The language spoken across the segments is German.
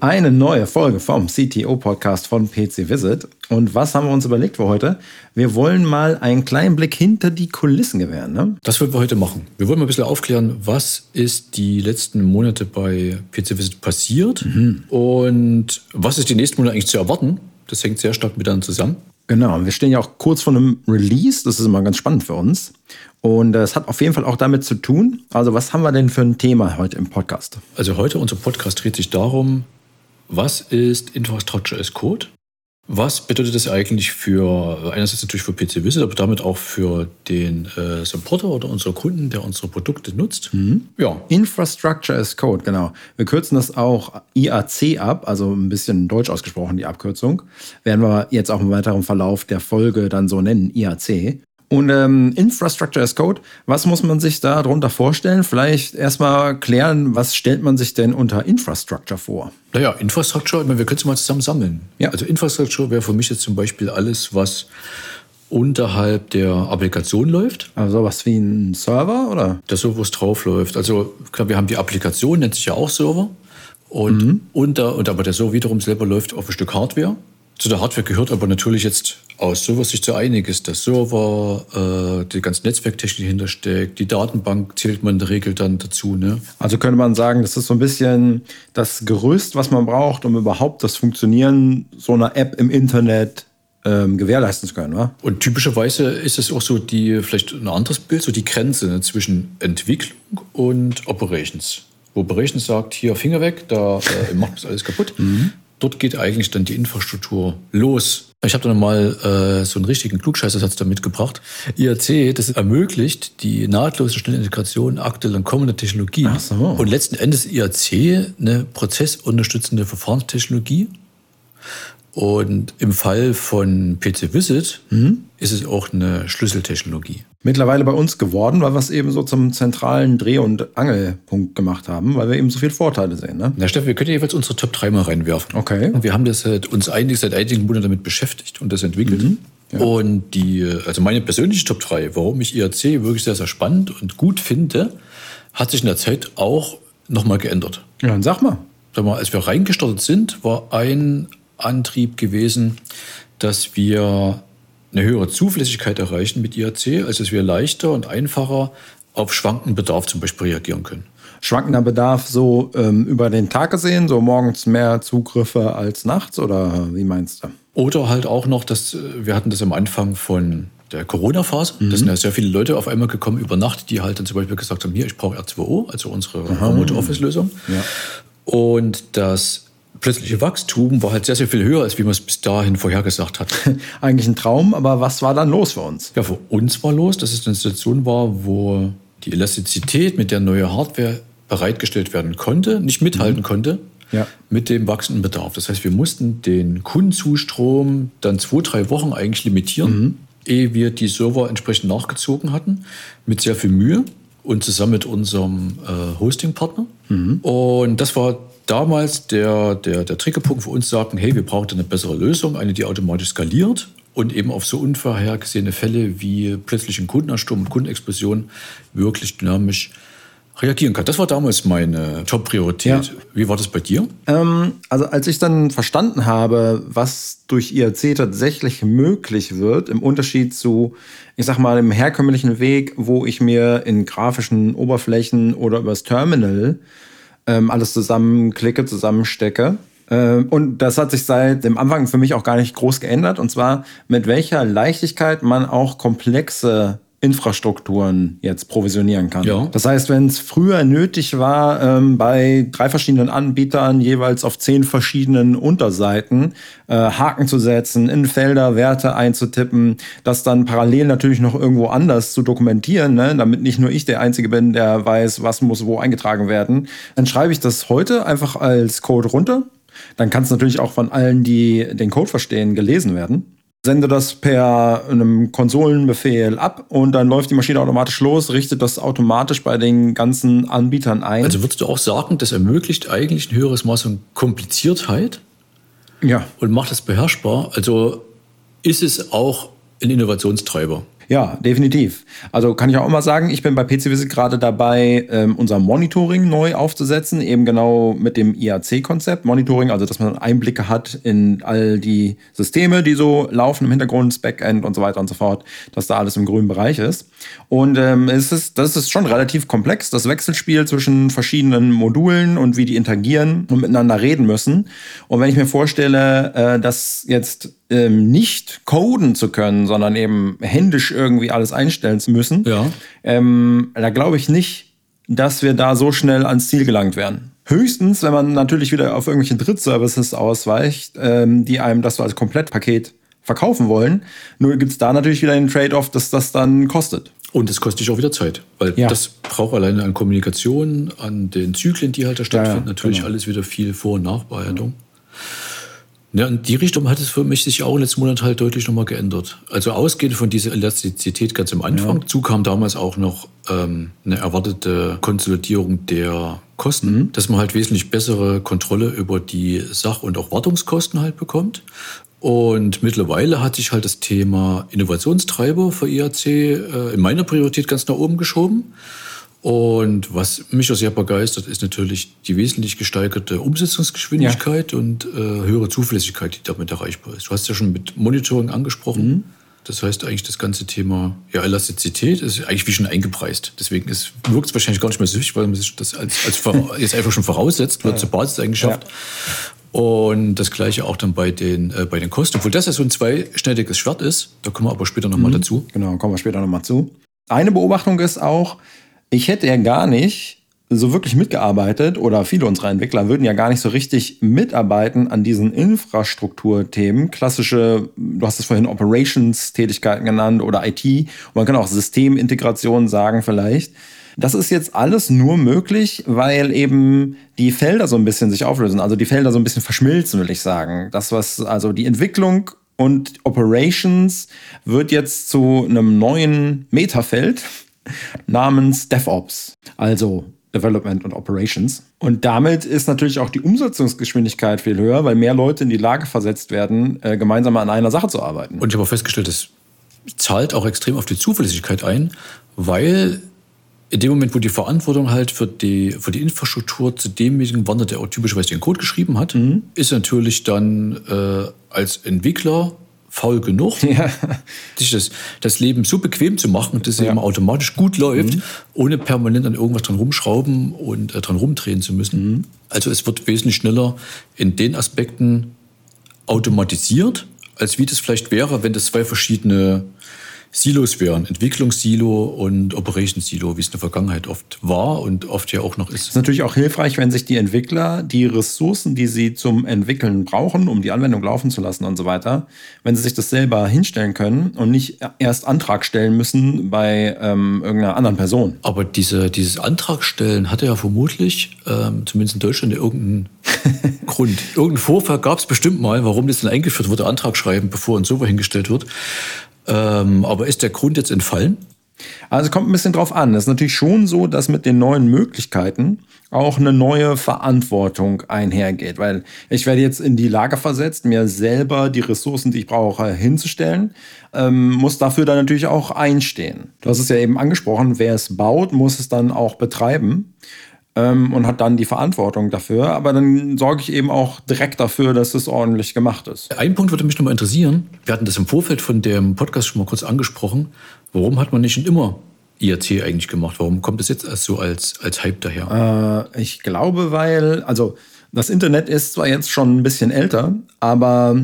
Eine neue Folge vom CTO-Podcast von PC Visit. Und was haben wir uns überlegt für heute? Wir wollen mal einen kleinen Blick hinter die Kulissen gewähren. Ne? Das wollen wir heute machen. Wir wollen mal ein bisschen aufklären, was ist die letzten Monate bei PC Visit passiert mhm. und was ist die nächsten Monate eigentlich zu erwarten. Das hängt sehr stark miteinander zusammen. Genau, wir stehen ja auch kurz vor einem Release, das ist immer ganz spannend für uns. Und es hat auf jeden Fall auch damit zu tun. Also, was haben wir denn für ein Thema heute im Podcast? Also, heute unser Podcast dreht sich darum, was ist Infrastructure as Code? Was bedeutet das eigentlich für, einerseits natürlich für PC Visit, aber damit auch für den äh, Supporter oder unsere Kunden, der unsere Produkte nutzt? Mhm. Ja. Infrastructure as Code, genau. Wir kürzen das auch IAC ab, also ein bisschen deutsch ausgesprochen, die Abkürzung. Werden wir jetzt auch im weiteren Verlauf der Folge dann so nennen, IAC. Und ähm, Infrastructure as Code, was muss man sich da drunter vorstellen? Vielleicht erstmal klären, was stellt man sich denn unter Infrastructure vor? Naja, Infrastructure, wir können es mal zusammen sammeln. Ja. Also Infrastructure wäre für mich jetzt zum Beispiel alles, was unterhalb der Applikation läuft. Also was wie ein Server oder? Der Server, wo es drauf läuft. Also klar, wir haben die Applikation, nennt sich ja auch Server. Und mhm. unter, und aber der Server wiederum selber läuft auf ein Stück Hardware. Zu der Hardware gehört aber natürlich jetzt aus Serversicht so einiges. Der Server, äh, die ganze Netzwerktechnik hintersteckt, die Datenbank zählt man in der Regel dann dazu. Ne? Also könnte man sagen, das ist so ein bisschen das Gerüst, was man braucht, um überhaupt das Funktionieren so einer App im Internet ähm, gewährleisten zu können. Oder? Und typischerweise ist es auch so die, vielleicht ein anderes Bild, so die Grenze ne, zwischen Entwicklung und Operations. Wo Operations sagt, hier Finger weg, da äh, macht das alles kaputt. Mhm dort geht eigentlich dann die Infrastruktur los. Ich habe da nochmal äh, so einen richtigen Klugscheißersatz da mitgebracht. IAC, das ermöglicht die nahtlose schnelle Integration aktueller und kommender Technologien. So. Und letzten Endes ist IAC eine prozessunterstützende Verfahrenstechnologie. Und im Fall von PC Visit mhm. ist es auch eine Schlüsseltechnologie. Mittlerweile bei uns geworden, weil wir es eben so zum zentralen Dreh- und Angelpunkt gemacht haben, weil wir eben so viele Vorteile sehen. Ne? Na, Steffen, wir können jeweils unsere Top 3 mal reinwerfen. Okay. Und wir haben das halt uns eigentlich seit einigen Monaten damit beschäftigt und das entwickelt. Mhm. Ja. Und die, also meine persönliche Top 3, warum ich IAC wirklich sehr, sehr spannend und gut finde, hat sich in der Zeit auch nochmal geändert. Ja, dann sag mal. Sag mal, als wir reingestartet sind, war ein Antrieb gewesen, dass wir eine höhere Zuverlässigkeit erreichen mit IAC, also dass wir leichter und einfacher auf schwankenden Bedarf zum Beispiel reagieren können. Schwankender Bedarf so ähm, über den Tag gesehen, so morgens mehr Zugriffe als nachts oder wie meinst du? Oder halt auch noch, dass äh, wir hatten das am Anfang von der Corona-Phase. Mhm. Da sind ja sehr viele Leute auf einmal gekommen über Nacht, die halt dann zum Beispiel gesagt haben, hier, ich brauche R2O, also unsere Remote Office-Lösung. Ja. Und das plötzliche Wachstum war halt sehr, sehr viel höher, als wie man es bis dahin vorhergesagt hat. Eigentlich ein Traum, aber was war dann los für uns? Ja, für uns war los, dass es eine Situation war, wo die Elastizität, mit der neue Hardware bereitgestellt werden konnte, nicht mithalten mhm. konnte ja. mit dem wachsenden Bedarf. Das heißt, wir mussten den Kundenzustrom dann zwei, drei Wochen eigentlich limitieren, mhm. ehe wir die Server entsprechend nachgezogen hatten, mit sehr viel Mühe und zusammen mit unserem äh, Hosting-Partner. Mhm. Und das war damals der, der, der Triggerpunkt für uns sagten, hey, wir brauchen eine bessere Lösung, eine, die automatisch skaliert und eben auf so unvorhergesehene Fälle wie plötzlichen Kundenansturm und Kundenexplosion wirklich dynamisch reagieren kann. Das war damals meine Top-Priorität. Ja. Wie war das bei dir? Ähm, also als ich dann verstanden habe, was durch IRC tatsächlich möglich wird, im Unterschied zu, ich sag mal, dem herkömmlichen Weg, wo ich mir in grafischen Oberflächen oder übers Terminal ähm, alles zusammenklicke, zusammenstecke. Ähm, und das hat sich seit dem Anfang für mich auch gar nicht groß geändert. Und zwar, mit welcher Leichtigkeit man auch komplexe Infrastrukturen jetzt provisionieren kann. Ja. Das heißt, wenn es früher nötig war, ähm, bei drei verschiedenen Anbietern jeweils auf zehn verschiedenen Unterseiten äh, Haken zu setzen, in Felder Werte einzutippen, das dann parallel natürlich noch irgendwo anders zu dokumentieren, ne, damit nicht nur ich der Einzige bin, der weiß, was muss wo eingetragen werden, dann schreibe ich das heute einfach als Code runter. Dann kann es natürlich auch von allen, die den Code verstehen, gelesen werden. Sende das per einem Konsolenbefehl ab und dann läuft die Maschine automatisch los, richtet das automatisch bei den ganzen Anbietern ein. Also würdest du auch sagen, das ermöglicht eigentlich ein höheres Maß an Kompliziertheit? Ja. Und macht es beherrschbar. Also ist es auch ein Innovationstreiber. Ja, definitiv. Also kann ich auch mal sagen, ich bin bei PC Visit gerade dabei, ähm, unser Monitoring neu aufzusetzen, eben genau mit dem IAC-Konzept. Monitoring, also dass man Einblicke hat in all die Systeme, die so laufen im Hintergrund, das Backend und so weiter und so fort, dass da alles im grünen Bereich ist. Und ähm, es ist, das ist schon relativ komplex, das Wechselspiel zwischen verschiedenen Modulen und wie die interagieren und miteinander reden müssen. Und wenn ich mir vorstelle, äh, dass jetzt ähm, nicht coden zu können, sondern eben händisch irgendwie alles einstellen zu müssen, ja. ähm, da glaube ich nicht, dass wir da so schnell ans Ziel gelangt werden. Höchstens, wenn man natürlich wieder auf irgendwelche Drittservices ausweicht, ähm, die einem das so als Komplettpaket verkaufen wollen. Nur gibt es da natürlich wieder den Trade-off, dass das dann kostet. Und es kostet dich auch wieder Zeit, weil ja. das braucht alleine an Kommunikation, an den Zyklen, die halt da stattfinden, ja, natürlich genau. alles wieder viel Vor- und Nachbearbeitung. Ja. Ja, in die Richtung hat es für mich sich auch letzten Monat halt deutlich nochmal geändert. Also ausgehend von dieser Elastizität ganz am Anfang. Ja. Zu kam damals auch noch ähm, eine erwartete Konsolidierung der Kosten, mhm. dass man halt wesentlich bessere Kontrolle über die Sach- und auch Wartungskosten halt bekommt. Und mittlerweile hat sich halt das Thema Innovationstreiber für IAC äh, in meiner Priorität ganz nach oben geschoben. Und was mich auch sehr begeistert, ist natürlich die wesentlich gesteigerte Umsetzungsgeschwindigkeit ja. und äh, höhere Zuverlässigkeit, die damit erreichbar ist. Du hast ja schon mit Monitoring angesprochen. Mhm. Das heißt eigentlich das ganze Thema ja, Elastizität ist eigentlich wie schon eingepreist. Deswegen wirkt es wahrscheinlich gar nicht mehr so wichtig, weil man sich das als, als jetzt einfach schon voraussetzt, wird ja. zur Basiseigenschaft. Ja. Und das gleiche auch dann bei den, äh, bei den Kosten. Obwohl das ja so ein zweischneidiges Schwert ist, da kommen wir aber später nochmal mhm. dazu. Genau, kommen wir später nochmal zu. Eine Beobachtung ist auch, ich hätte ja gar nicht so wirklich mitgearbeitet oder viele unserer Entwickler würden ja gar nicht so richtig mitarbeiten an diesen Infrastrukturthemen. Klassische, du hast es vorhin Operations-Tätigkeiten genannt oder IT. Und man kann auch Systemintegration sagen vielleicht. Das ist jetzt alles nur möglich, weil eben die Felder so ein bisschen sich auflösen. Also die Felder so ein bisschen verschmilzen, will ich sagen. Das, was, also die Entwicklung und Operations wird jetzt zu einem neuen Metafeld namens DevOps, also Development und Operations. Und damit ist natürlich auch die Umsetzungsgeschwindigkeit viel höher, weil mehr Leute in die Lage versetzt werden, äh, gemeinsam an einer Sache zu arbeiten. Und ich habe auch festgestellt, das zahlt auch extrem auf die Zuverlässigkeit ein, weil in dem Moment, wo die Verantwortung halt für die, für die Infrastruktur zu demjenigen wandert, der auch typischerweise den Code geschrieben hat, mhm. ist natürlich dann äh, als Entwickler faul genug, ja. sich das, das Leben so bequem zu machen, dass es ja. eben automatisch gut läuft, mhm. ohne permanent an irgendwas dran rumschrauben und äh, dran rumdrehen zu müssen. Mhm. Also es wird wesentlich schneller in den Aspekten automatisiert, als wie das vielleicht wäre, wenn das zwei verschiedene Silos wären, Entwicklungssilo und Operationssilo, wie es in der Vergangenheit oft war und oft ja auch noch ist. Es ist natürlich auch hilfreich, wenn sich die Entwickler die Ressourcen, die sie zum Entwickeln brauchen, um die Anwendung laufen zu lassen und so weiter, wenn sie sich das selber hinstellen können und nicht erst Antrag stellen müssen bei ähm, irgendeiner anderen Person. Aber diese, dieses Antragstellen hatte ja vermutlich, ähm, zumindest in Deutschland, irgendeinen Grund. Irgendeinen Vorfall gab es bestimmt mal, warum das dann eingeführt wurde, Antrag schreiben, bevor ein Server hingestellt wird. Ähm, aber ist der Grund jetzt entfallen? Also kommt ein bisschen drauf an. Es ist natürlich schon so, dass mit den neuen Möglichkeiten auch eine neue Verantwortung einhergeht, weil ich werde jetzt in die Lage versetzt, mir selber die Ressourcen, die ich brauche, hinzustellen, ähm, muss dafür dann natürlich auch einstehen. Du hast es ja eben angesprochen, wer es baut, muss es dann auch betreiben ähm, und hat dann die Verantwortung dafür. Aber dann sorge ich eben auch direkt dafür, dass es ordentlich gemacht ist. Ein Punkt würde mich nochmal interessieren. Wir hatten das im Vorfeld von dem Podcast schon mal kurz angesprochen. Warum hat man nicht schon immer IRC eigentlich gemacht? Warum kommt es jetzt erst so als, als Hype daher? Äh, ich glaube, weil, also das Internet ist zwar jetzt schon ein bisschen älter, aber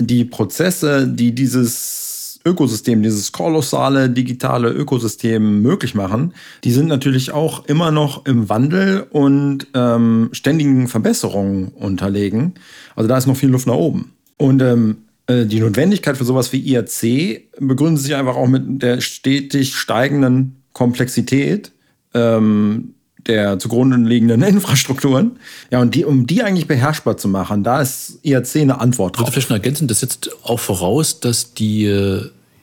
die Prozesse, die dieses Ökosystem, dieses kolossale digitale Ökosystem möglich machen, die sind natürlich auch immer noch im Wandel und ähm, ständigen Verbesserungen unterlegen. Also da ist noch viel Luft nach oben. Und ähm, äh, die Notwendigkeit für sowas wie IRC begründet sich einfach auch mit der stetig steigenden Komplexität ähm, der zugrunde liegenden Infrastrukturen. Ja, und die, um die eigentlich beherrschbar zu machen, da ist IRC eine Antwort drauf. Ich würde vielleicht noch ergänzen, das setzt auch voraus, dass, die,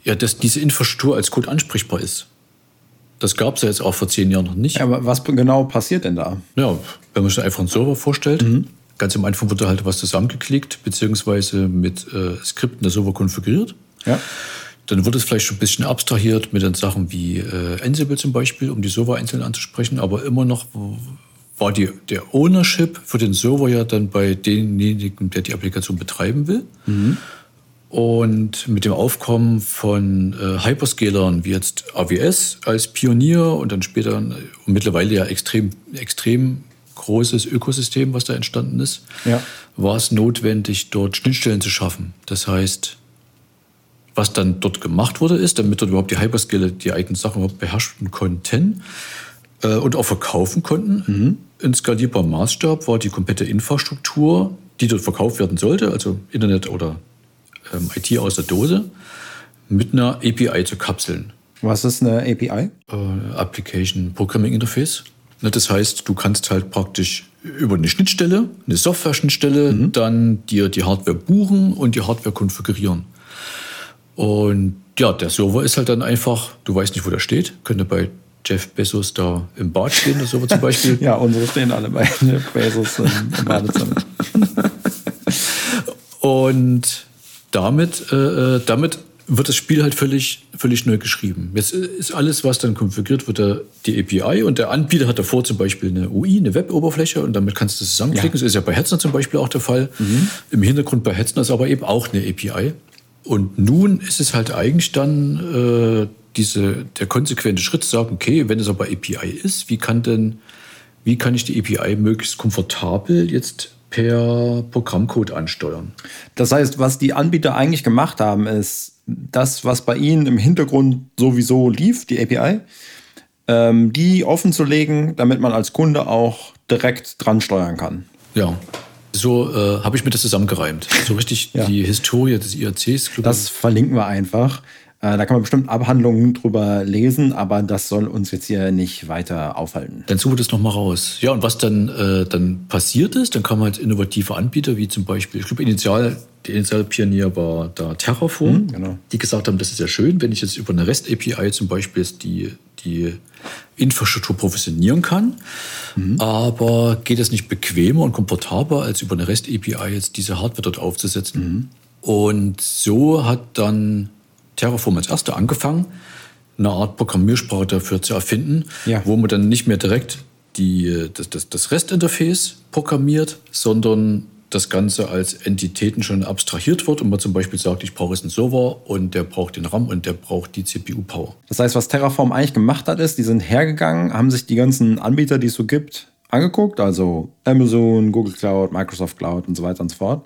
ja, dass diese Infrastruktur als Code ansprechbar ist. Das gab es ja jetzt auch vor zehn Jahren noch nicht. Ja, aber was genau passiert denn da? Ja, wenn man sich einfach einen Server vorstellt, mhm. ganz am Anfang wurde halt was zusammengeklickt, beziehungsweise mit äh, Skripten der Server konfiguriert. Ja. Dann wird es vielleicht schon ein bisschen abstrahiert mit den Sachen wie äh, Ansible zum Beispiel, um die Server einzeln anzusprechen, aber immer noch war die, der Ownership für den Server ja dann bei demjenigen, der die Applikation betreiben will. Mhm. Und mit dem Aufkommen von äh, Hyperscalern wie jetzt AWS als Pionier und dann später und mittlerweile ja extrem, extrem großes Ökosystem, was da entstanden ist, ja. war es notwendig, dort Schnittstellen zu schaffen. Das heißt, was dann dort gemacht wurde, ist, damit dort überhaupt die Hyperscaler die eigenen Sachen überhaupt beherrschen konnten äh, und auch verkaufen konnten. Mhm. In skalierbarem Maßstab war die komplette Infrastruktur, die dort verkauft werden sollte, also Internet oder ähm, IT aus der Dose, mit einer API zu kapseln. Was ist eine API? Äh, Application Programming Interface. Das heißt, du kannst halt praktisch über eine Schnittstelle, eine Software-Schnittstelle, mhm. dann dir die Hardware buchen und die Hardware konfigurieren. Und ja, der Server ist halt dann einfach, du weißt nicht, wo der steht. Könnte bei Jeff Bezos da im Bad stehen, der Server zum Beispiel. ja, unsere stehen alle bei Jeff Bezos im Badezimmer. Und damit, äh, äh, damit wird das Spiel halt völlig, völlig neu geschrieben. Jetzt ist alles, was dann konfiguriert wird, die API und der Anbieter hat davor zum Beispiel eine UI, eine Web-Oberfläche und damit kannst du das zusammenklicken. Ja. Das ist ja bei Hetzner zum Beispiel auch der Fall. Mhm. Im Hintergrund bei Hetzner ist aber eben auch eine API. Und nun ist es halt eigentlich dann äh, diese, der konsequente Schritt zu sagen, okay, wenn es aber API ist, wie kann denn, wie kann ich die API möglichst komfortabel jetzt per Programmcode ansteuern? Das heißt, was die Anbieter eigentlich gemacht haben, ist das, was bei ihnen im Hintergrund sowieso lief, die API, ähm, die offen zu legen, damit man als Kunde auch direkt dran steuern kann. Ja, so äh, habe ich mir das zusammengereimt. So richtig ja. die Historie des IRCs. Das verlinken wir einfach. Äh, da kann man bestimmt Abhandlungen drüber lesen, aber das soll uns jetzt hier nicht weiter aufhalten. Dann suche das nochmal raus. Ja, und was dann, äh, dann passiert ist, dann kam halt innovative Anbieter, wie zum Beispiel, ich glaube, Initial, der Initial-Pionier war da Terraform, mhm, genau. die gesagt haben, das ist ja schön, wenn ich jetzt über eine REST-API zum Beispiel die, die Infrastruktur professionieren kann. Mhm. Aber geht es nicht bequemer und komfortabler, als über eine REST-API jetzt diese Hardware dort aufzusetzen? Mhm. Und so hat dann Terraform als erster angefangen, eine Art Programmiersprache dafür zu erfinden, ja. wo man dann nicht mehr direkt die, das, das, das REST-Interface programmiert, sondern das Ganze als Entitäten schon abstrahiert wird und man zum Beispiel sagt, ich brauche jetzt einen Server und der braucht den RAM und der braucht die CPU-Power. Das heißt, was Terraform eigentlich gemacht hat, ist, die sind hergegangen, haben sich die ganzen Anbieter, die es so gibt, angeguckt, also Amazon, Google Cloud, Microsoft Cloud und so weiter und so fort,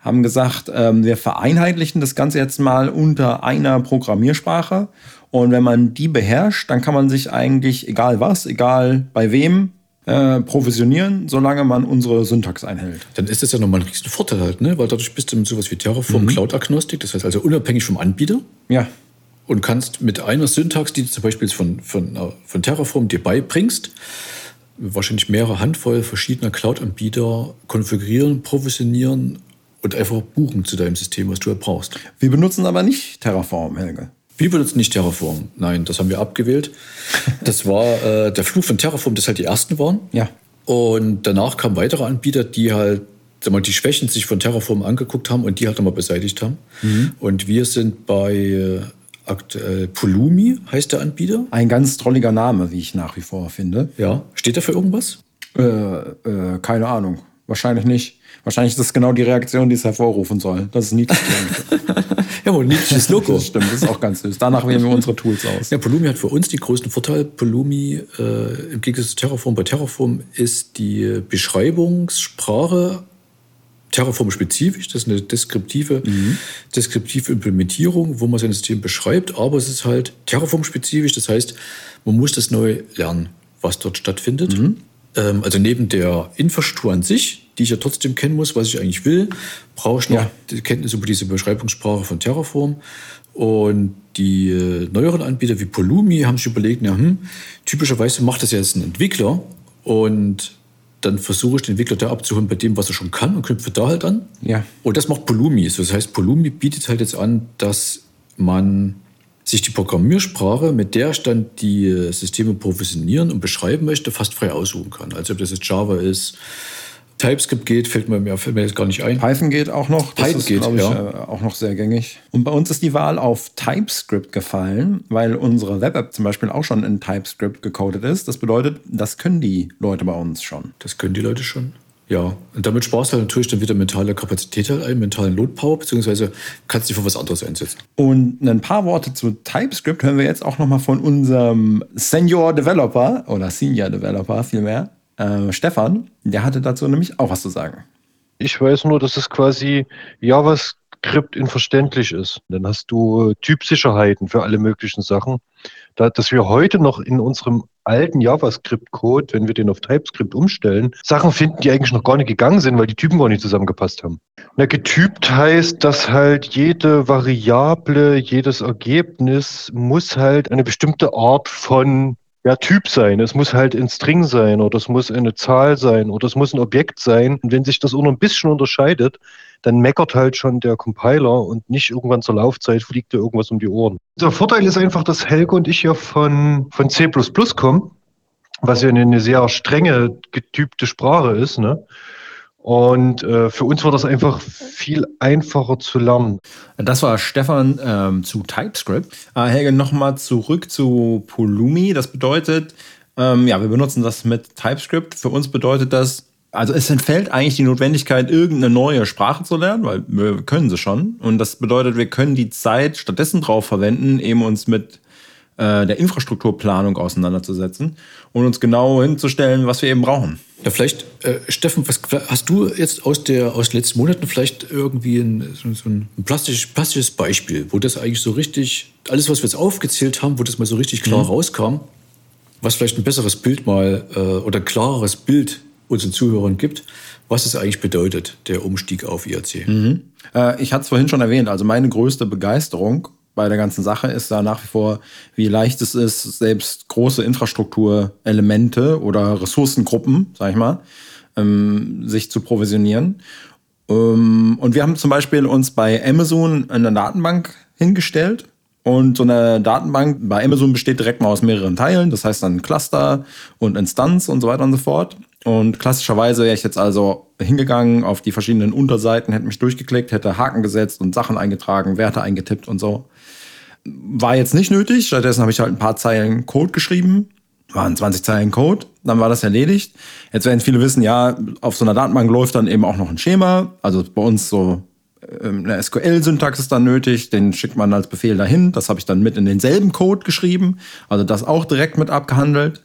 haben gesagt, ähm, wir vereinheitlichen das Ganze jetzt mal unter einer Programmiersprache und wenn man die beherrscht, dann kann man sich eigentlich, egal was, egal bei wem, äh, provisionieren, solange man unsere Syntax einhält. Dann ist das ja nochmal ein riesen Vorteil halt, ne? weil dadurch bist du mit sowas wie Terraform mhm. Cloud-Agnostik, das heißt also unabhängig vom Anbieter. Ja. Und kannst mit einer Syntax, die du zum Beispiel von, von, äh, von Terraform dir beibringst, wahrscheinlich mehrere Handvoll verschiedener Cloud-Anbieter konfigurieren, provisionieren und einfach buchen zu deinem System, was du halt brauchst. Wir benutzen aber nicht Terraform, Helge. Wir benutzen nicht Terraform. Nein, das haben wir abgewählt. Das war äh, der Fluch von Terraform, das halt die ersten waren. Ja. Und danach kamen weitere Anbieter, die halt sag mal, die Schwächen sich von Terraform angeguckt haben und die halt nochmal beseitigt haben. Mhm. Und wir sind bei äh, aktuell Pulumi, heißt der Anbieter. Ein ganz trolliger Name, wie ich nach wie vor finde. Ja. Steht da für irgendwas? Äh, äh, keine Ahnung. Wahrscheinlich nicht. Wahrscheinlich ist das genau die Reaktion, die es hervorrufen soll. Das ist niedlich. ja, aber ein niedliches Logo. Das stimmt, das ist auch ganz süß. Danach wählen wir unsere Tools aus. Ja, Pulumi hat für uns den größten Vorteil. Pulumi, äh, im Gegensatz zu Terraform, bei Terraform ist die Beschreibungssprache Terraform-spezifisch. Das ist eine deskriptive, mhm. deskriptive Implementierung, wo man sein System beschreibt. Aber es ist halt Terraform-spezifisch. Das heißt, man muss das neu lernen, was dort stattfindet. Mhm. Ähm, also neben der Infrastruktur an sich, die ich ja trotzdem kennen muss, was ich eigentlich will, brauche ich noch ja. die Kenntnis über diese Beschreibungssprache von Terraform. Und die äh, neueren Anbieter wie Polumi haben sich überlegt, ja, hm, typischerweise macht das ja jetzt ein Entwickler und dann versuche ich den Entwickler da abzuholen bei dem, was er schon kann und knüpfe da halt an. Ja. Und das macht Polumi. Das heißt, Polumi bietet halt jetzt an, dass man sich die Programmiersprache, mit der ich dann die Systeme provisionieren und beschreiben möchte, fast frei aussuchen kann. Also ob das jetzt Java ist, TypeScript geht, fällt mir, fällt mir jetzt gar nicht ein. Python geht auch noch. Das Python ist, geht, ich, ja. Äh, auch noch sehr gängig. Und bei uns ist die Wahl auf TypeScript gefallen, weil unsere Web-App zum Beispiel auch schon in TypeScript gecodet ist. Das bedeutet, das können die Leute bei uns schon. Das können die Leute schon. Ja, und damit sparst du halt natürlich dann wieder mentale Kapazität halt ein, mentalen Load Power, beziehungsweise kannst dich für was anderes einsetzen. Und ein paar Worte zu TypeScript hören wir jetzt auch nochmal von unserem Senior Developer oder Senior Developer vielmehr, äh, Stefan. Der hatte dazu nämlich auch was zu sagen. Ich weiß nur, dass es quasi JavaScript in verständlich ist. Dann hast du Typsicherheiten für alle möglichen Sachen. Da, dass wir heute noch in unserem alten JavaScript-Code, wenn wir den auf TypeScript umstellen, Sachen finden, die eigentlich noch gar nicht gegangen sind, weil die Typen gar nicht zusammengepasst haben. Na, getypt heißt, dass halt jede Variable, jedes Ergebnis muss halt eine bestimmte Art von ja, Typ sein. Es muss halt ein String sein oder es muss eine Zahl sein oder es muss ein Objekt sein. Und wenn sich das auch noch ein bisschen unterscheidet, dann meckert halt schon der Compiler und nicht irgendwann zur Laufzeit fliegt dir irgendwas um die Ohren. Der Vorteil ist einfach, dass Helge und ich ja von, von C kommen, was ja eine sehr strenge, getypte Sprache ist. Ne? Und äh, für uns war das einfach viel einfacher zu lernen. Das war Stefan ähm, zu TypeScript. Äh, Helge, nochmal zurück zu Polumi. Das bedeutet, ähm, ja, wir benutzen das mit TypeScript. Für uns bedeutet das, also es entfällt eigentlich die Notwendigkeit, irgendeine neue Sprache zu lernen, weil wir können sie schon. Und das bedeutet, wir können die Zeit stattdessen drauf verwenden, eben uns mit äh, der Infrastrukturplanung auseinanderzusetzen und uns genau hinzustellen, was wir eben brauchen. Ja, vielleicht, äh, Steffen, was, hast du jetzt aus, der, aus den letzten Monaten vielleicht irgendwie ein, so, so ein plastisch, plastisches Beispiel, wo das eigentlich so richtig, alles, was wir jetzt aufgezählt haben, wo das mal so richtig klar mhm. rauskam, was vielleicht ein besseres Bild mal äh, oder ein klareres Bild unseren Zuhörern gibt, was es eigentlich bedeutet, der Umstieg auf IRC. Mhm. Äh, ich hatte es vorhin schon erwähnt, also meine größte Begeisterung bei der ganzen Sache ist da nach wie vor, wie leicht es ist, selbst große Infrastrukturelemente oder Ressourcengruppen, sag ich mal, ähm, sich zu provisionieren. Ähm, und wir haben zum Beispiel uns bei Amazon eine Datenbank hingestellt und so eine Datenbank bei Amazon besteht direkt mal aus mehreren Teilen. Das heißt dann Cluster und Instanz und so weiter und so fort. Und klassischerweise wäre ich jetzt also hingegangen auf die verschiedenen Unterseiten, hätte mich durchgeklickt, hätte Haken gesetzt und Sachen eingetragen, Werte eingetippt und so. War jetzt nicht nötig. Stattdessen habe ich halt ein paar Zeilen Code geschrieben. Waren 20 Zeilen Code. Dann war das erledigt. Jetzt werden viele wissen, ja, auf so einer Datenbank läuft dann eben auch noch ein Schema. Also bei uns so ähm, eine SQL-Syntax ist dann nötig, den schickt man als Befehl dahin. Das habe ich dann mit in denselben Code geschrieben, also das auch direkt mit abgehandelt.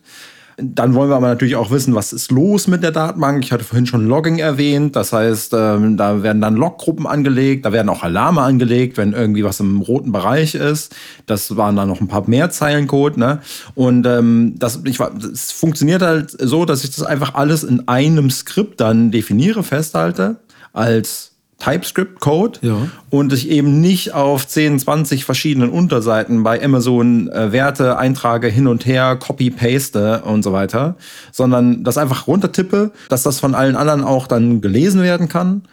Dann wollen wir aber natürlich auch wissen, was ist los mit der Datenbank. Ich hatte vorhin schon Logging erwähnt. Das heißt, ähm, da werden dann Loggruppen angelegt, da werden auch Alarme angelegt, wenn irgendwie was im roten Bereich ist. Das waren dann noch ein paar mehr Zeilen Code. Ne? Und ähm, das, ich, es funktioniert halt so, dass ich das einfach alles in einem Skript dann definiere, festhalte als TypeScript-Code ja. und ich eben nicht auf 10, 20 verschiedenen Unterseiten bei Amazon äh, Werte eintrage, hin und her, copy-paste und so weiter, sondern das einfach runtertippe, dass das von allen anderen auch dann gelesen werden kann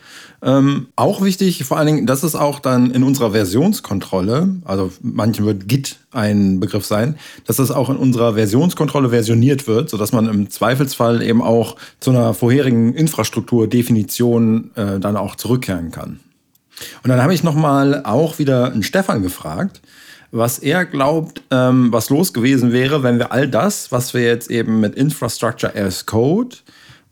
ähm, auch wichtig, vor allen Dingen, das ist auch dann in unserer Versionskontrolle, also manchen wird Git ein Begriff sein, dass das auch in unserer Versionskontrolle versioniert wird, sodass man im Zweifelsfall eben auch zu einer vorherigen Infrastrukturdefinition äh, dann auch zurückkehren kann. Und dann habe ich nochmal auch wieder einen Stefan gefragt, was er glaubt, ähm, was los gewesen wäre, wenn wir all das, was wir jetzt eben mit Infrastructure as Code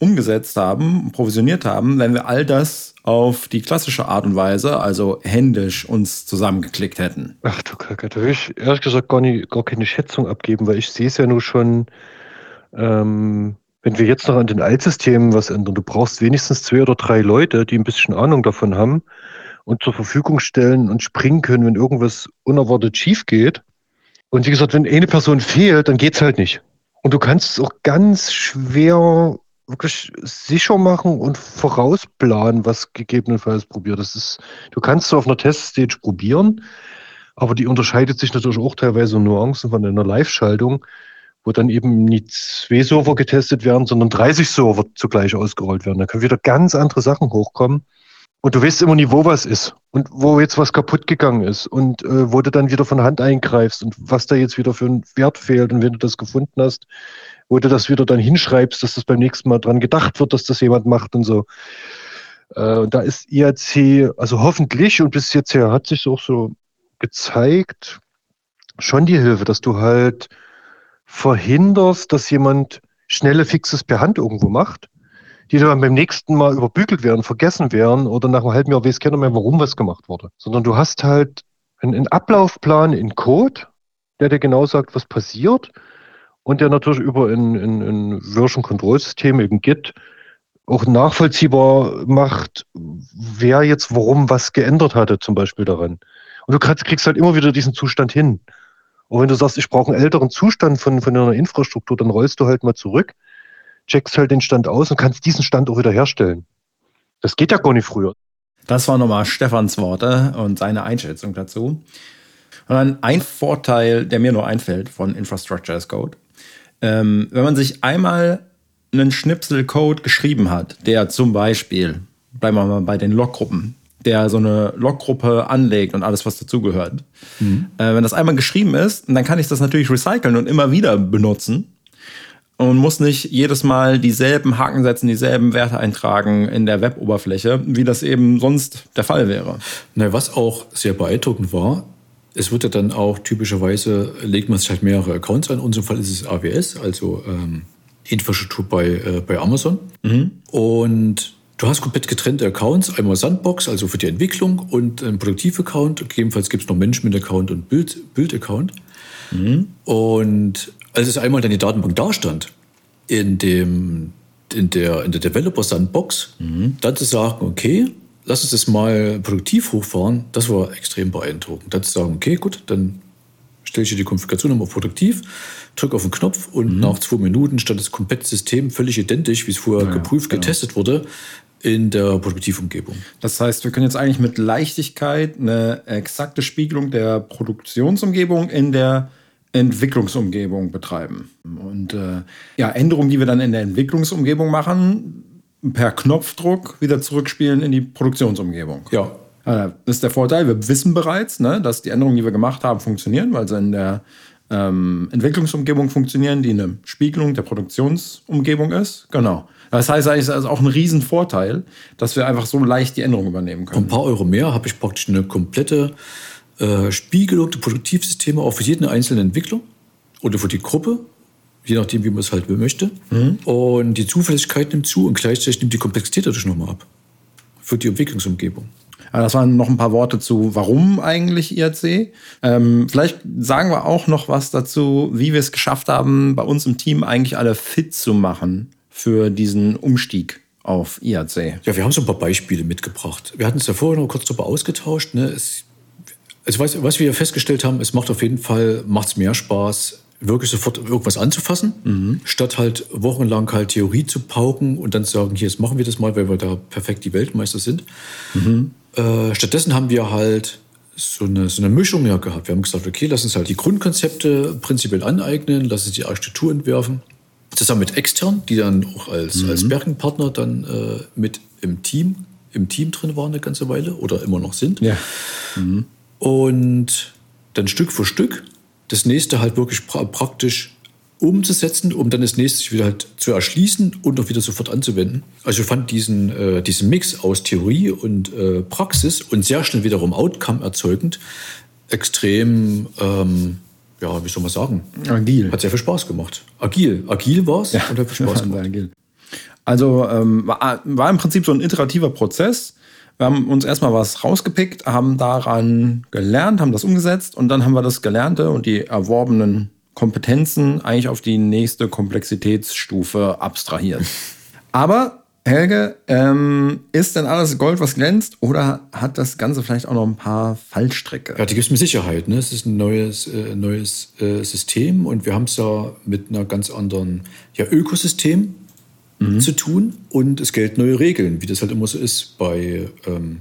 umgesetzt haben, provisioniert haben, wenn wir all das auf die klassische Art und Weise, also händisch uns zusammengeklickt hätten? Ach du Kacke, da will ich ehrlich gesagt gar, nicht, gar keine Schätzung abgeben, weil ich sehe es ja nur schon, ähm, wenn wir jetzt noch an den Altsystemen was ändern, du brauchst wenigstens zwei oder drei Leute, die ein bisschen Ahnung davon haben und zur Verfügung stellen und springen können, wenn irgendwas unerwartet schief geht. Und wie gesagt, wenn eine Person fehlt, dann geht es halt nicht. Und du kannst es auch ganz schwer wirklich sicher machen und vorausplanen, was gegebenenfalls probiert. Das ist, du kannst es auf einer Teststage probieren, aber die unterscheidet sich natürlich auch teilweise in Nuancen von einer Live-Schaltung. wo dann eben nicht zwei Server getestet werden, sondern 30 Server zugleich ausgerollt werden. Da können wieder ganz andere Sachen hochkommen. Und du weißt immer nie, wo was ist und wo jetzt was kaputt gegangen ist und äh, wo du dann wieder von Hand eingreifst und was da jetzt wieder für einen Wert fehlt. Und wenn du das gefunden hast, wo du das wieder dann hinschreibst, dass das beim nächsten Mal dran gedacht wird, dass das jemand macht und so. Äh, und da ist IAC, also hoffentlich und bis jetzt her hat sich auch so gezeigt, schon die Hilfe, dass du halt verhinderst, dass jemand schnelle Fixes per Hand irgendwo macht, die dann beim nächsten Mal überbügelt werden, vergessen werden oder nach einem halben Jahr weiß keiner mehr, warum was gemacht wurde. Sondern du hast halt einen, einen Ablaufplan in Code, der dir genau sagt, was passiert und der natürlich über ein, ein, ein Version-Control-System, eben Git, auch nachvollziehbar macht, wer jetzt warum was geändert hatte, zum Beispiel daran. Und du kriegst halt immer wieder diesen Zustand hin. Und wenn du sagst, ich brauche einen älteren Zustand von, von einer Infrastruktur, dann rollst du halt mal zurück, checkst halt den Stand aus und kannst diesen Stand auch wieder herstellen. Das geht ja gar nicht früher. Das war nochmal Stefans Worte und seine Einschätzung dazu. Und dann ein Vorteil, der mir nur einfällt von Infrastructure as Code. Ähm, wenn man sich einmal einen Schnipsel Code geschrieben hat, der zum Beispiel, bleiben wir mal bei den Loggruppen, der so eine Loggruppe anlegt und alles, was dazugehört. Mhm. Äh, wenn das einmal geschrieben ist, dann kann ich das natürlich recyceln und immer wieder benutzen und muss nicht jedes Mal dieselben Haken setzen, dieselben Werte eintragen in der Web-Oberfläche, wie das eben sonst der Fall wäre. Na, was auch sehr beeindruckend war, es wird ja dann auch typischerweise, legt man sich halt mehrere Accounts an. In unserem Fall ist es AWS, also ähm, Infrastruktur bei, äh, bei Amazon. Mhm. Und Du hast komplett getrennte Accounts, einmal Sandbox, also für die Entwicklung und ein Produktiv-Account. Gegebenenfalls gibt es noch Management-Account und Bild-Account. Mhm. Und als es einmal dann die Datenbank dastand, in, dem, in der, in der Developer-Sandbox, mhm. dann zu sagen, okay, lass uns das mal produktiv hochfahren, das war extrem beeindruckend. Dann zu sagen, okay, gut, dann stelle ich die Konfiguration nochmal produktiv, drücke auf den Knopf und mhm. nach zwei Minuten stand das komplette System völlig identisch, wie es vorher ja, geprüft, genau. getestet wurde in der Produktivumgebung. Das heißt, wir können jetzt eigentlich mit Leichtigkeit eine exakte Spiegelung der Produktionsumgebung in der Entwicklungsumgebung betreiben. Und äh, ja, Änderungen, die wir dann in der Entwicklungsumgebung machen, per Knopfdruck wieder zurückspielen in die Produktionsumgebung. Ja. Das ist der Vorteil. Wir wissen bereits, ne, dass die Änderungen, die wir gemacht haben, funktionieren, weil sie in der ähm, Entwicklungsumgebung funktionieren, die eine Spiegelung der Produktionsumgebung ist. Genau. Das heißt eigentlich, ist auch ein Riesenvorteil, dass wir einfach so leicht die Änderungen übernehmen können. Ein paar Euro mehr habe ich praktisch eine komplette äh, Spiegelung der Produktivsysteme auch für jeden einzelnen Entwickler oder für die Gruppe, je nachdem, wie man es halt möchte. Mhm. Und die Zuverlässigkeit nimmt zu und gleichzeitig nimmt die Komplexität dadurch nochmal ab. Für die Entwicklungsumgebung. Das waren noch ein paar Worte zu, warum eigentlich IRC. Ähm, vielleicht sagen wir auch noch was dazu, wie wir es geschafft haben, bei uns im Team eigentlich alle fit zu machen für diesen Umstieg auf IAC? Ja, wir haben so ein paar Beispiele mitgebracht. Wir hatten es ja vorher noch kurz darüber ausgetauscht. Ne? Es, also was, was wir festgestellt haben, es macht auf jeden Fall macht's mehr Spaß, wirklich sofort irgendwas anzufassen, mhm. statt halt wochenlang halt Theorie zu pauken und dann zu sagen, hier, jetzt machen wir das mal, weil wir da perfekt die Weltmeister sind. Mhm. Äh, stattdessen haben wir halt so eine, so eine Mischung ja gehabt. Wir haben gesagt, okay, lass uns halt die Grundkonzepte prinzipiell aneignen, lass uns die Architektur entwerfen zusammen mit extern, die dann auch als, mhm. als Bergenpartner dann äh, mit im Team, im Team drin waren eine ganze Weile oder immer noch sind. Ja. Mhm. Und dann Stück für Stück das nächste halt wirklich pra praktisch umzusetzen, um dann das nächste wieder halt zu erschließen und auch wieder sofort anzuwenden. Also ich fand diesen, äh, diesen Mix aus Theorie und äh, Praxis und sehr schnell wiederum Outcome erzeugend extrem ähm, ja, wie soll man sagen? Agil. Hat sehr viel Spaß gemacht. Agil. Agil war es ja, und hat viel Spaß gemacht. Also ähm, war, war im Prinzip so ein iterativer Prozess. Wir haben uns erstmal was rausgepickt, haben daran gelernt, haben das umgesetzt und dann haben wir das Gelernte und die erworbenen Kompetenzen eigentlich auf die nächste Komplexitätsstufe abstrahiert. Aber Helge, ähm, ist denn alles Gold, was glänzt, oder hat das Ganze vielleicht auch noch ein paar Fallstricke? Ja, die gibt es mit Sicherheit. Ne? Es ist ein neues, äh, neues äh, System und wir haben es da mit einer ganz anderen ja, Ökosystem mhm. zu tun und es gelten neue Regeln, wie das halt immer so ist bei ähm,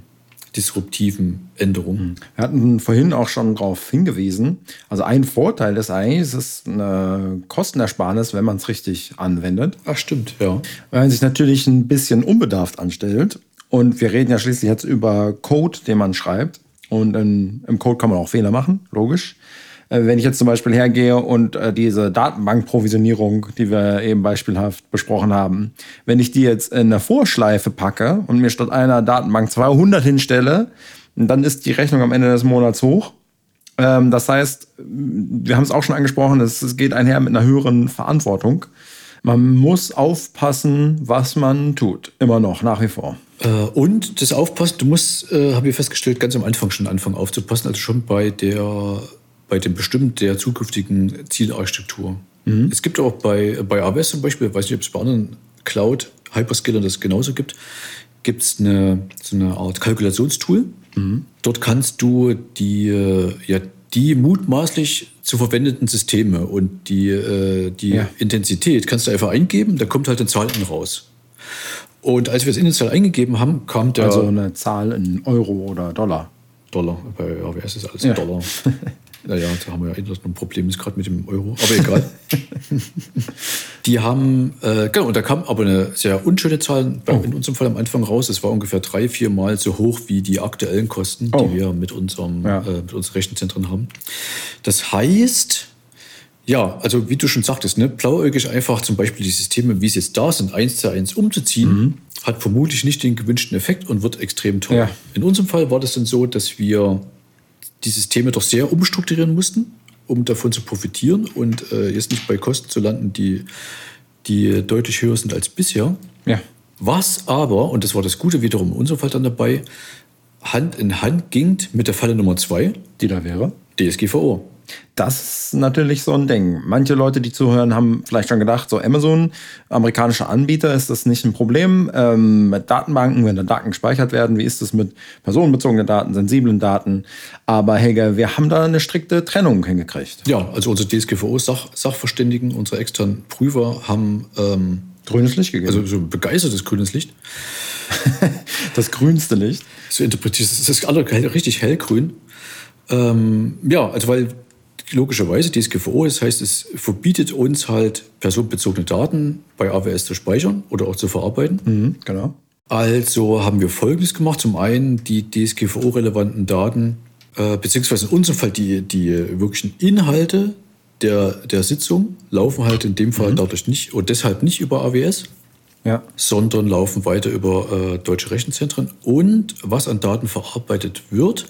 disruptiven Änderungen. Wir hatten vorhin auch schon darauf hingewiesen. Also ein Vorteil ist eigentlich, es ist eine Kostenersparnis, wenn man es richtig anwendet. Ach, stimmt, ja. Wenn man sich natürlich ein bisschen unbedarft anstellt, und wir reden ja schließlich jetzt über Code, den man schreibt, und in, im Code kann man auch Fehler machen, logisch. Äh, wenn ich jetzt zum Beispiel hergehe und äh, diese Datenbankprovisionierung, die wir eben beispielhaft besprochen haben, wenn ich die jetzt in eine Vorschleife packe und mir statt einer Datenbank 200 hinstelle, dann ist die Rechnung am Ende des Monats hoch. Ähm, das heißt, wir haben es auch schon angesprochen, es geht einher mit einer höheren Verantwortung. Man muss aufpassen, was man tut. Immer noch, nach wie vor. Äh, und das Aufpassen, du musst, äh, habe ich festgestellt, ganz am Anfang schon anfangen aufzupassen, also schon bei der bei dem Bestimmen der zukünftigen Zielarchitektur. Mhm. Es gibt auch bei, bei AWS zum Beispiel, weiß nicht, ob es bei anderen Cloud-Hyperscalern das genauso gibt, gibt es eine, so eine Art Kalkulationstool. Mhm. Dort kannst du die, ja, die mutmaßlich zu verwendeten Systeme und die, äh, die ja. Intensität kannst du einfach eingeben, da kommt halt eine Zahl raus. Und als wir es initial eingegeben haben, kam der. Also eine Zahl in Euro oder Dollar. Dollar. Bei AWS ist alles ja. Dollar. Naja, da haben wir ja eh noch ein Problem gerade mit dem Euro, aber egal. die haben, äh, genau, und da kam aber eine sehr unschöne Zahl oh. in unserem Fall am Anfang raus. Es war ungefähr drei, vier Mal so hoch wie die aktuellen Kosten, oh. die wir mit, unserem, ja. äh, mit unseren Rechenzentren haben. Das heißt, ja, also wie du schon sagtest, ne, blauäugig einfach zum Beispiel die Systeme, wie sie jetzt da sind, eins zu eins umzuziehen, mhm. hat vermutlich nicht den gewünschten Effekt und wird extrem teuer. Ja. In unserem Fall war das dann so, dass wir die Systeme doch sehr umstrukturieren mussten, um davon zu profitieren und äh, jetzt nicht bei Kosten zu landen, die, die deutlich höher sind als bisher. Ja. Was aber, und das war das Gute wiederum in unserem Fall dann dabei, Hand in Hand ging mit der Falle Nummer zwei. Die da wäre? DSGVO. Das ist natürlich so ein Ding. Manche Leute, die zuhören, haben vielleicht schon gedacht, so Amazon, amerikanische Anbieter, ist das nicht ein Problem. Ähm, mit Datenbanken, wenn da Daten gespeichert werden, wie ist es mit personenbezogenen Daten, sensiblen Daten? Aber Helge, wir haben da eine strikte Trennung hingekriegt. Ja, also unsere DSGVO-Sachverständigen, unsere externen Prüfer haben ähm, grünes Licht gegeben. Also so begeistertes grünes Licht. das grünste Licht. So interpretiert, das ist alle richtig hellgrün. Ähm, ja, also weil logischerweise DSGVO, das heißt, es verbietet uns halt personenbezogene Daten bei AWS zu speichern oder auch zu verarbeiten. Mhm, genau. Also haben wir Folgendes gemacht. Zum einen die DSGVO-relevanten Daten, äh, beziehungsweise in unserem Fall die, die wirklichen Inhalte der, der Sitzung laufen halt in dem Fall mhm. dadurch nicht und deshalb nicht über AWS, ja. sondern laufen weiter über äh, deutsche Rechenzentren. Und was an Daten verarbeitet wird,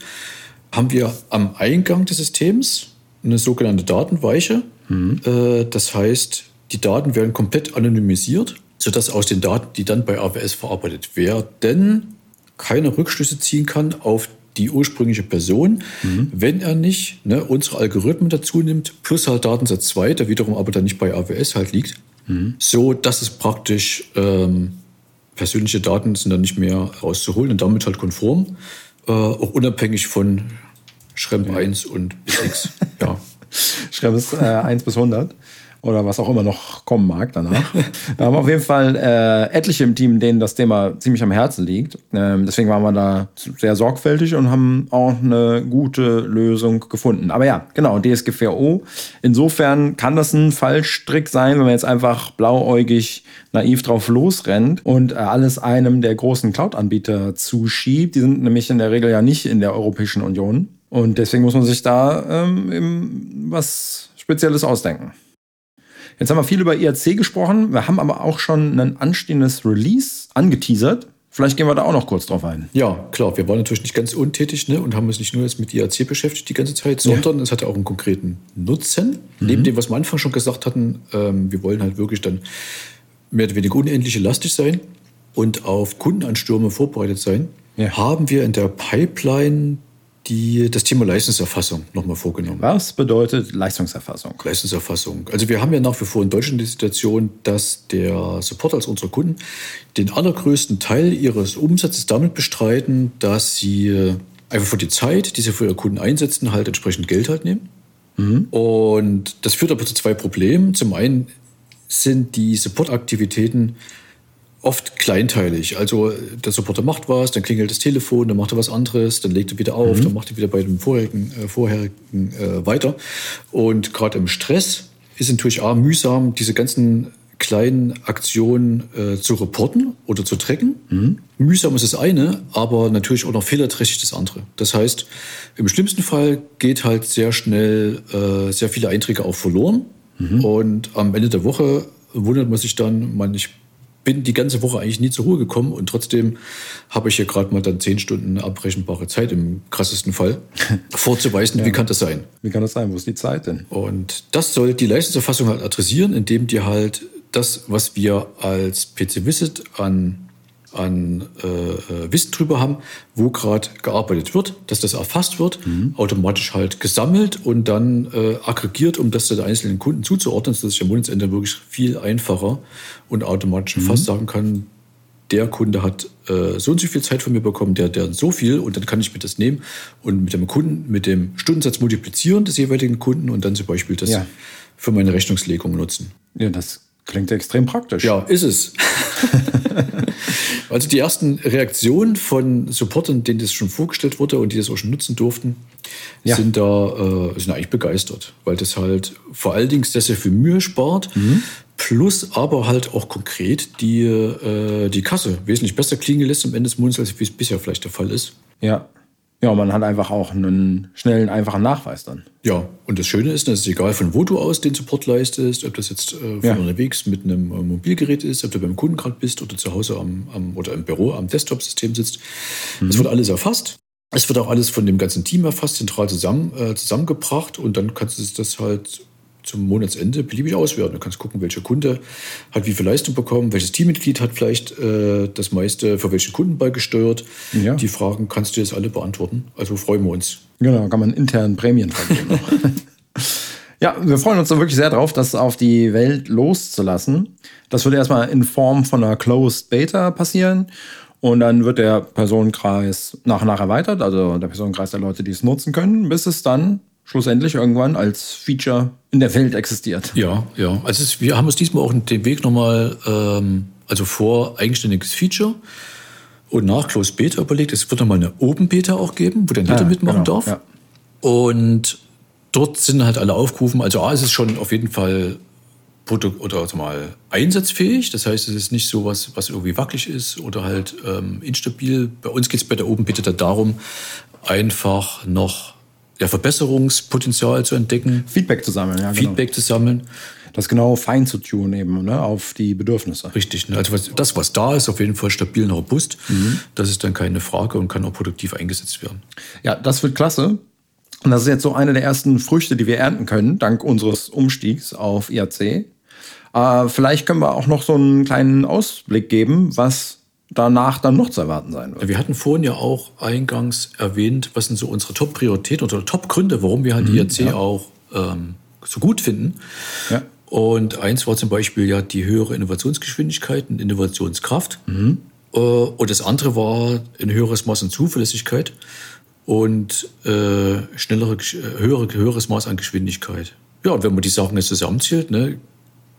haben wir am Eingang des Systems eine sogenannte Datenweiche. Mhm. Äh, das heißt, die Daten werden komplett anonymisiert, sodass aus den Daten, die dann bei AWS verarbeitet werden, keine Rückschlüsse ziehen kann auf die ursprüngliche Person, mhm. wenn er nicht ne, unsere Algorithmen dazu nimmt, plus halt Datensatz 2, der wiederum aber dann nicht bei AWS halt liegt, mhm. so dass es praktisch ähm, persönliche Daten sind dann nicht mehr rauszuholen und damit halt konform, äh, auch unabhängig von Schremp 1 und bis X. ja. Schremp ist äh, 1 bis 100 oder was auch immer noch kommen mag danach. Wir haben auf jeden Fall äh, etliche im Team, denen das Thema ziemlich am Herzen liegt. Ähm, deswegen waren wir da sehr sorgfältig und haben auch eine gute Lösung gefunden. Aber ja, genau, DSGVO. Insofern kann das ein Fallstrick sein, wenn man jetzt einfach blauäugig naiv drauf losrennt und äh, alles einem der großen Cloud-Anbieter zuschiebt. Die sind nämlich in der Regel ja nicht in der Europäischen Union. Und deswegen muss man sich da ähm, was Spezielles ausdenken. Jetzt haben wir viel über IRC gesprochen. Wir haben aber auch schon ein anstehendes Release angeteasert. Vielleicht gehen wir da auch noch kurz drauf ein. Ja, klar. Wir waren natürlich nicht ganz untätig ne? und haben uns nicht nur jetzt mit IRC beschäftigt die ganze Zeit, sondern ja. es hatte auch einen konkreten Nutzen. Mhm. Neben dem, was wir am Anfang schon gesagt hatten, ähm, wir wollen halt wirklich dann mehr oder weniger unendlich elastisch sein und auf Kundenanstürme vorbereitet sein, ja. haben wir in der Pipeline die, das Thema Leistungserfassung nochmal vorgenommen. Was bedeutet Leistungserfassung? Leistungserfassung. Also wir haben ja nach wie vor in Deutschland die Situation, dass der Support als unsere Kunden den allergrößten Teil ihres Umsatzes damit bestreiten, dass sie einfach für die Zeit, die sie für ihre Kunden einsetzen, halt entsprechend Geld halt nehmen. Mhm. Und das führt aber zu zwei Problemen. Zum einen sind die Supportaktivitäten oft kleinteilig. Also der Supporter macht was, dann klingelt das Telefon, dann macht er was anderes, dann legt er wieder auf, mhm. dann macht er wieder bei dem vorherigen, äh, vorherigen äh, weiter. Und gerade im Stress ist natürlich auch mühsam, diese ganzen kleinen Aktionen äh, zu reporten oder zu tracken. Mhm. Mühsam ist das eine, aber natürlich auch noch fehlerträchtig das andere. Das heißt, im schlimmsten Fall geht halt sehr schnell äh, sehr viele Einträge auch verloren. Mhm. Und am Ende der Woche wundert man sich dann, man, ich bin die ganze Woche eigentlich nie zur Ruhe gekommen und trotzdem habe ich hier gerade mal dann zehn Stunden abrechenbare Zeit im krassesten Fall vorzuweisen. ja. Wie kann das sein? Wie kann das sein? Wo ist die Zeit denn? Und das soll die Leistungserfassung halt adressieren, indem die halt das, was wir als PC Visit an an äh, äh, Wissen drüber haben, wo gerade gearbeitet wird, dass das erfasst wird, mhm. automatisch halt gesammelt und dann äh, aggregiert, um das den einzelnen Kunden zuzuordnen, sodass ich am Monatsende wirklich viel einfacher und automatisch mhm. fast sagen kann, der Kunde hat äh, so und so viel Zeit von mir bekommen, der, der so viel und dann kann ich mir das nehmen und mit dem Kunden, mit dem Stundensatz multiplizieren des jeweiligen Kunden und dann zum Beispiel das ja. für meine Rechnungslegung nutzen. Ja, das klingt extrem praktisch. Ja, ist es. Also die ersten Reaktionen von Supportern, denen das schon vorgestellt wurde und die das auch schon nutzen durften, ja. sind da äh, sind eigentlich begeistert, weil das halt vor allen Dingen sehr, sehr viel Mühe spart. Mhm. Plus aber halt auch konkret die, äh, die Kasse wesentlich besser klingen lässt am Ende des Monats, als wie es bisher vielleicht der Fall ist. Ja, ja, man hat einfach auch einen schnellen, einfachen Nachweis dann. Ja, und das Schöne ist, dass es egal von wo du aus den Support leistest, ob das jetzt äh, von ja. unterwegs mit einem äh, Mobilgerät ist, ob du beim Kunden gerade bist oder zu Hause am, am, oder im Büro am Desktop-System sitzt. Mhm. Es wird alles erfasst. Es wird auch alles von dem ganzen Team erfasst, zentral zusammen, äh, zusammengebracht und dann kannst du das halt zum Monatsende beliebig auswerten. Du kannst gucken, welcher Kunde hat wie viel Leistung bekommen, welches Teammitglied hat vielleicht äh, das meiste für welchen Kunden beigesteuert. Ja. Die Fragen kannst du jetzt alle beantworten. Also freuen wir uns. Genau, kann man intern Prämien vergeben. ja, wir freuen uns da wirklich sehr drauf, das auf die Welt loszulassen. Das wird erstmal in Form von einer Closed Beta passieren. Und dann wird der Personenkreis nach und nach erweitert, also der Personenkreis der Leute, die es nutzen können, bis es dann schlussendlich irgendwann als Feature in der Welt existiert. Ja, ja. Also es, wir haben uns diesmal auch den Weg nochmal, ähm, also vor eigenständiges Feature und nach Closed Beta überlegt. Es wird nochmal eine Open Beta auch geben, wo dann jeder ja, mitmachen genau, darf. Ja. Und dort sind halt alle aufgerufen. Also A, ist es schon auf jeden Fall Produkt oder also mal einsatzfähig. Das heißt, es ist nicht so was, was irgendwie wackelig ist oder halt ähm, instabil. Bei uns geht es bei der Open Beta darum, einfach noch ja, Verbesserungspotenzial zu entdecken. Feedback zu sammeln, ja. Genau. Feedback zu sammeln. Das genau fein zu tun eben, ne, auf die Bedürfnisse. Richtig. Ne? Also was, das, was da ist, auf jeden Fall stabil und robust. Mhm. Das ist dann keine Frage und kann auch produktiv eingesetzt werden. Ja, das wird klasse. Und das ist jetzt so eine der ersten Früchte, die wir ernten können, dank unseres Umstiegs auf IAC. Äh, vielleicht können wir auch noch so einen kleinen Ausblick geben, was danach dann noch zu erwarten sein wird. Wir hatten vorhin ja auch eingangs erwähnt, was sind so unsere Top-Prioritäten oder Top-Gründe, warum wir halt mhm, IRC ja. auch ähm, so gut finden. Ja. Und eins war zum Beispiel ja die höhere Innovationsgeschwindigkeit und Innovationskraft. Mhm. Äh, und das andere war ein höheres Maß an Zuverlässigkeit und äh, schnellere, höhere, höheres Maß an Geschwindigkeit. Ja, und wenn man die Sachen jetzt zusammenzählt, ne,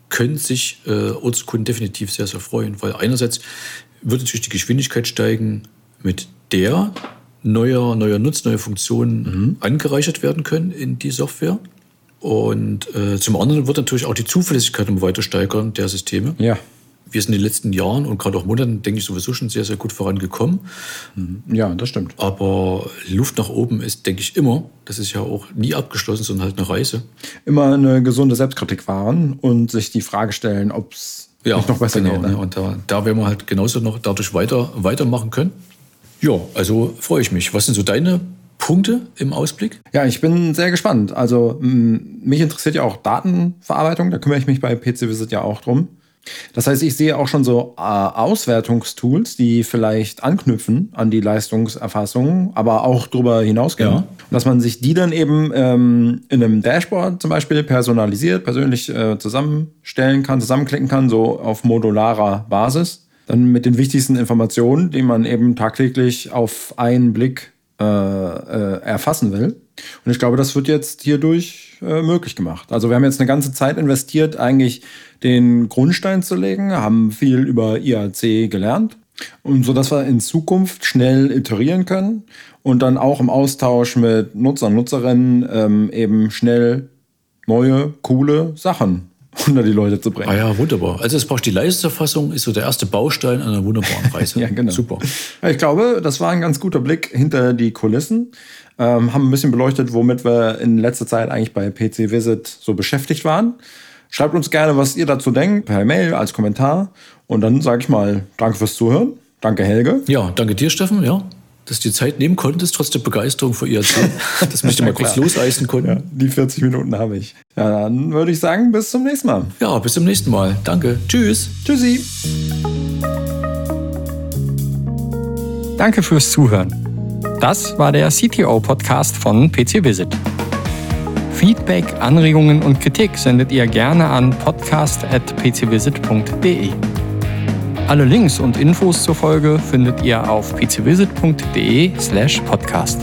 können sich äh, unsere Kunden definitiv sehr, sehr freuen, weil einerseits wird natürlich die Geschwindigkeit steigen, mit der neuer, neuer Nutz, neue Funktionen mhm. angereichert werden können in die Software. Und äh, zum anderen wird natürlich auch die Zuverlässigkeit immer weiter steigern der Systeme. Ja. Wir sind in den letzten Jahren und gerade auch Monaten, denke ich, sowieso schon sehr, sehr gut vorangekommen. Mhm. Ja, das stimmt. Aber Luft nach oben ist, denke ich, immer. Das ist ja auch nie abgeschlossen, sondern halt eine Reise. Immer eine gesunde Selbstkritik wahren und sich die Frage stellen, ob es ja, noch besser genau, geht. Ne? Und da, da werden wir halt genauso noch dadurch weiter, weitermachen können. Ja, also freue ich mich. Was sind so deine Punkte im Ausblick? Ja, ich bin sehr gespannt. Also mich interessiert ja auch Datenverarbeitung. Da kümmere ich mich bei PC Visit ja auch drum. Das heißt, ich sehe auch schon so äh, Auswertungstools, die vielleicht anknüpfen an die Leistungserfassung, aber auch darüber hinausgehen. Ja. Dass man sich die dann eben ähm, in einem Dashboard zum Beispiel personalisiert, persönlich äh, zusammenstellen kann, zusammenklicken kann, so auf modularer Basis. Dann mit den wichtigsten Informationen, die man eben tagtäglich auf einen Blick äh, äh erfassen will. Und ich glaube, das wird jetzt hierdurch äh, möglich gemacht. Also wir haben jetzt eine ganze Zeit investiert, eigentlich den Grundstein zu legen, haben viel über IAC gelernt und so dass wir in Zukunft schnell iterieren können und dann auch im Austausch mit Nutzern, Nutzerinnen ähm, eben schnell neue, coole Sachen unter die Leute zu bringen. Ah ja, wunderbar. Also es braucht die Leisterfassung, ist so der erste Baustein einer wunderbaren Reise. ja, genau. Super. Ich glaube, das war ein ganz guter Blick hinter die Kulissen. Ähm, haben ein bisschen beleuchtet, womit wir in letzter Zeit eigentlich bei PC Visit so beschäftigt waren. Schreibt uns gerne, was ihr dazu denkt, per Mail, als Kommentar. Und dann sage ich mal, danke fürs Zuhören. Danke, Helge. Ja, danke dir, Steffen. Ja, dass du die Zeit nehmen konntest, trotz der Begeisterung für IAC. Das möchte ich mal kurz loseisen konnten. Ja, die 40 Minuten habe ich. Ja, dann würde ich sagen, bis zum nächsten Mal. Ja, bis zum nächsten Mal. Danke. Tschüss. Tschüssi. Danke fürs Zuhören. Das war der CTO-Podcast von PC Visit. Feedback, Anregungen und Kritik sendet ihr gerne an podcast.pcvisit.de. Alle Links und Infos zur Folge findet ihr auf pcvisit.de/podcast.